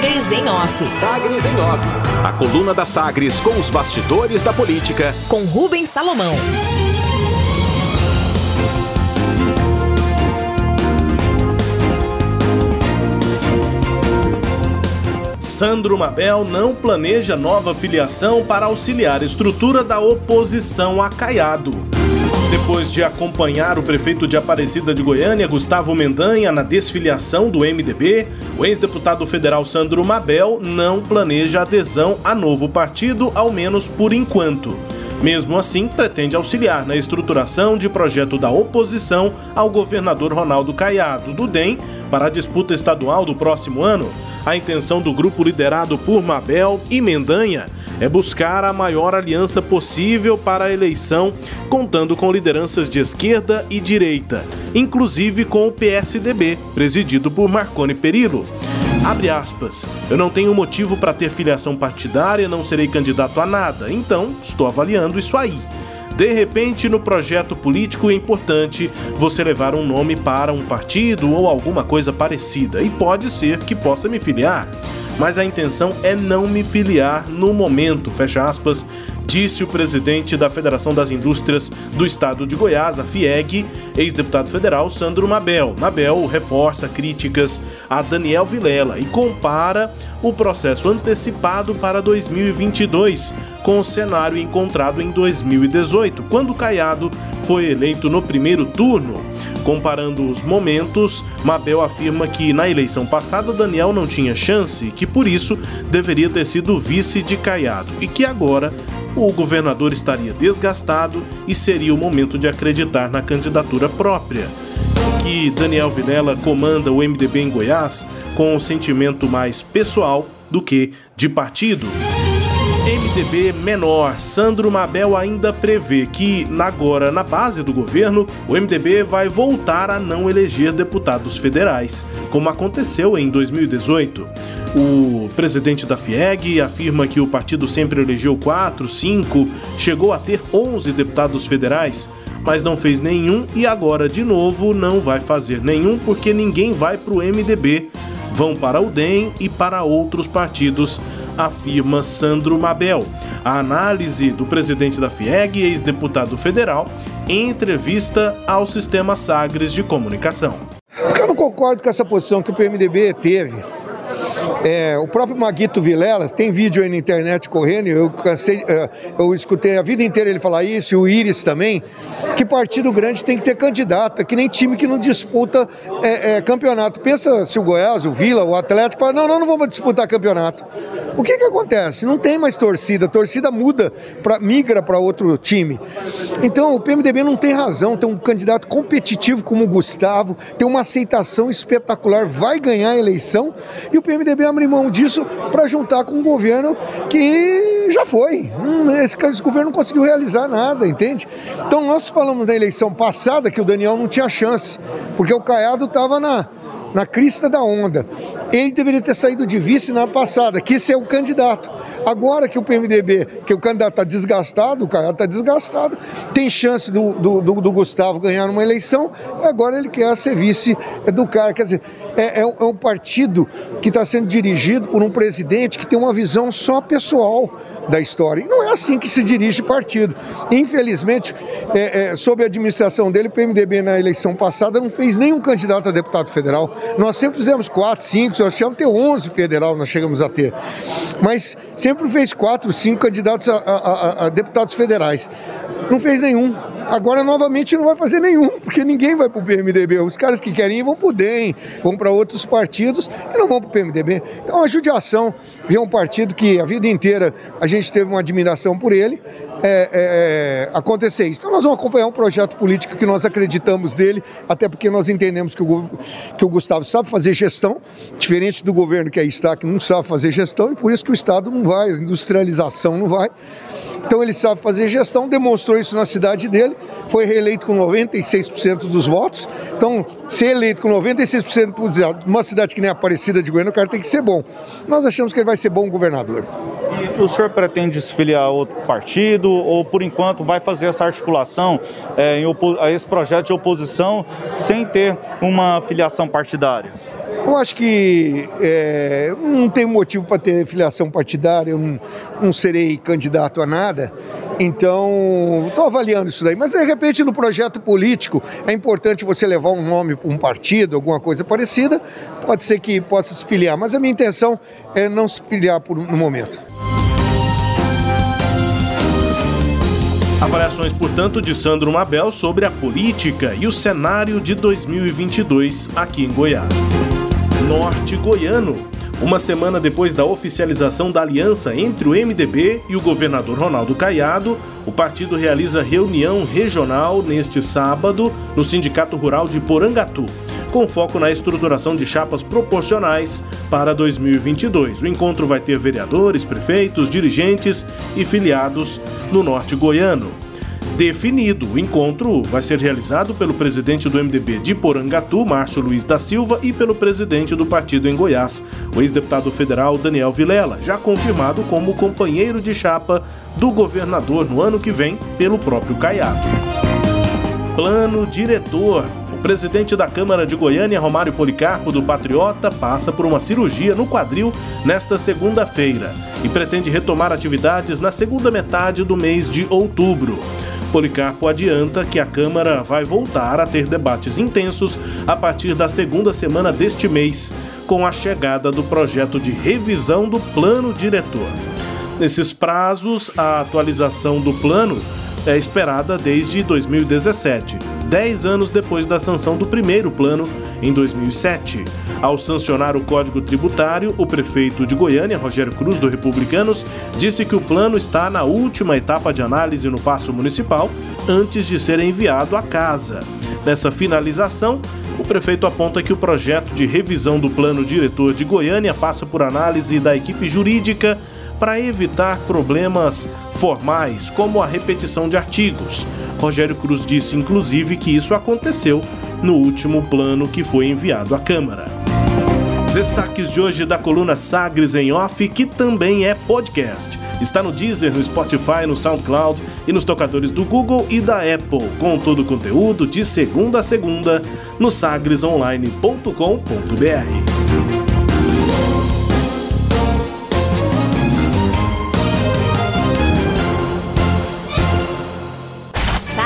Sagres em Off. Sagres em Off. A coluna da Sagres com os bastidores da política. Com Rubens Salomão. Sandro Mabel não planeja nova filiação para auxiliar a estrutura da oposição a Caiado. Depois de acompanhar o prefeito de Aparecida de Goiânia, Gustavo Mendanha, na desfiliação do MDB, o ex-deputado federal Sandro Mabel não planeja adesão a novo partido, ao menos por enquanto. Mesmo assim, pretende auxiliar na estruturação de projeto da oposição ao governador Ronaldo Caiado, do DEM, para a disputa estadual do próximo ano. A intenção do grupo liderado por Mabel e Mendanha é buscar a maior aliança possível para a eleição, contando com lideranças de esquerda e direita, inclusive com o PSDB, presidido por Marconi Perillo. Abre aspas. Eu não tenho motivo para ter filiação partidária, não serei candidato a nada, então estou avaliando isso aí. De repente, no projeto político é importante você levar um nome para um partido ou alguma coisa parecida, e pode ser que possa me filiar mas a intenção é não me filiar no momento, fecha aspas, disse o presidente da Federação das Indústrias do Estado de Goiás, a FIEG, ex-deputado federal Sandro Mabel. Mabel reforça críticas a Daniel Vilela e compara o processo antecipado para 2022 com o cenário encontrado em 2018, quando Caiado foi eleito no primeiro turno. Comparando os momentos, Mabel afirma que na eleição passada Daniel não tinha chance e que por isso deveria ter sido vice de Caiado e que agora o governador estaria desgastado e seria o momento de acreditar na candidatura própria. Que Daniel Vilela comanda o MDB em Goiás com um sentimento mais pessoal do que de partido. MDB menor, Sandro Mabel ainda prevê que, agora na base do governo, o MDB vai voltar a não eleger deputados federais, como aconteceu em 2018. O presidente da FIEG afirma que o partido sempre elegeu 4, 5, chegou a ter 11 deputados federais, mas não fez nenhum e agora, de novo, não vai fazer nenhum porque ninguém vai para o MDB. Vão para o DEM e para outros partidos afirma Sandro Mabel. A análise do presidente da FIEG, ex-deputado federal, em entrevista ao Sistema Sagres de Comunicação. Eu não concordo com essa posição que o PMDB teve é, o próprio Maguito Vilela, tem vídeo aí na internet correndo, eu, cansei, é, eu escutei a vida inteira ele falar isso, e o Iris também, que partido grande tem que ter candidata, que nem time que não disputa é, é, campeonato. Pensa se o Goiás, o Vila, o Atlético fala, não, não, não vamos disputar campeonato. O que que acontece? Não tem mais torcida, a torcida muda, pra, migra para outro time. Então o PMDB não tem razão, tem um candidato competitivo como o Gustavo, tem uma aceitação espetacular, vai ganhar a eleição, e o PMDB abrir mão disso para juntar com um governo que já foi. Hum, esse, esse governo não conseguiu realizar nada, entende? Então nós falamos da eleição passada que o Daniel não tinha chance, porque o Caiado estava na, na crista da onda. Ele deveria ter saído de vice na passada, que ser é o candidato. Agora que o PMDB, que o candidato está desgastado, o Caiado está desgastado, tem chance do, do, do, do, Gustavo ganhar uma eleição, agora ele quer ser vice do cara. Quer dizer, é, é, um, é um partido que está sendo dirigido por um presidente que tem uma visão só pessoal da história. E não é assim que se dirige partido. Infelizmente, é, é, sob a administração dele, o PMDB na eleição passada não fez nenhum candidato a deputado federal. Nós sempre fizemos quatro, cinco, nós chegamos a ter 11 federal, nós chegamos a ter. Mas sempre fez quatro, cinco candidatos a, a, a deputados federais. Não fez nenhum. Agora, novamente, não vai fazer nenhum, porque ninguém vai para o PMDB. Os caras que querem ir vão para o DEM, vão para outros partidos e não vão para o PMDB. Então, a judiação ver um partido que a vida inteira a gente teve uma admiração por ele, é, é, acontecer isso. Então, nós vamos acompanhar um projeto político que nós acreditamos dele, até porque nós entendemos que o, que o Gustavo sabe fazer gestão, diferente do governo que aí está, que não sabe fazer gestão, e por isso que o Estado não vai, a industrialização não vai. Então ele sabe fazer gestão, demonstrou isso na cidade dele, foi reeleito com 96% dos votos. Então, ser eleito com 96% de uma cidade que nem Aparecida de Goiânia, o cara tem que ser bom. Nós achamos que ele vai ser bom governador. E o senhor pretende se filiar a outro partido ou, por enquanto, vai fazer essa articulação é, a esse projeto de oposição sem ter uma filiação partidária? Eu acho que é, não tem motivo para ter filiação partidária, eu não, não serei candidato a nada, então estou avaliando isso daí. Mas de repente no projeto político é importante você levar um nome para um partido, alguma coisa parecida, pode ser que possa se filiar, mas a minha intenção é não se filiar por, no momento. Avaliações, portanto, de Sandro Mabel sobre a política e o cenário de 2022 aqui em Goiás. Norte Goiano. Uma semana depois da oficialização da aliança entre o MDB e o governador Ronaldo Caiado, o partido realiza reunião regional neste sábado no Sindicato Rural de Porangatu, com foco na estruturação de chapas proporcionais para 2022. O encontro vai ter vereadores, prefeitos, dirigentes e filiados no norte goiano definido. O encontro vai ser realizado pelo presidente do MDB de Porangatu, Márcio Luiz da Silva, e pelo presidente do partido em Goiás, o ex-deputado federal Daniel Vilela, já confirmado como companheiro de chapa do governador no ano que vem pelo próprio Caiado. Plano diretor. O presidente da Câmara de Goiânia, Romário Policarpo, do Patriota, passa por uma cirurgia no quadril nesta segunda-feira e pretende retomar atividades na segunda metade do mês de outubro. Policarpo adianta que a Câmara vai voltar a ter debates intensos a partir da segunda semana deste mês, com a chegada do projeto de revisão do plano diretor. Nesses prazos, a atualização do plano é esperada desde 2017, dez anos depois da sanção do primeiro plano em 2007. Ao sancionar o Código Tributário, o prefeito de Goiânia, Rogério Cruz, do Republicanos, disse que o plano está na última etapa de análise no Paço Municipal antes de ser enviado à casa. Nessa finalização, o prefeito aponta que o projeto de revisão do plano diretor de Goiânia passa por análise da equipe jurídica para evitar problemas formais, como a repetição de artigos. Rogério Cruz disse, inclusive, que isso aconteceu no último plano que foi enviado à Câmara. Destaques de hoje da coluna Sagres em Off, que também é podcast. Está no Deezer, no Spotify, no SoundCloud e nos tocadores do Google e da Apple, com todo o conteúdo de segunda a segunda no sagresonline.com.br.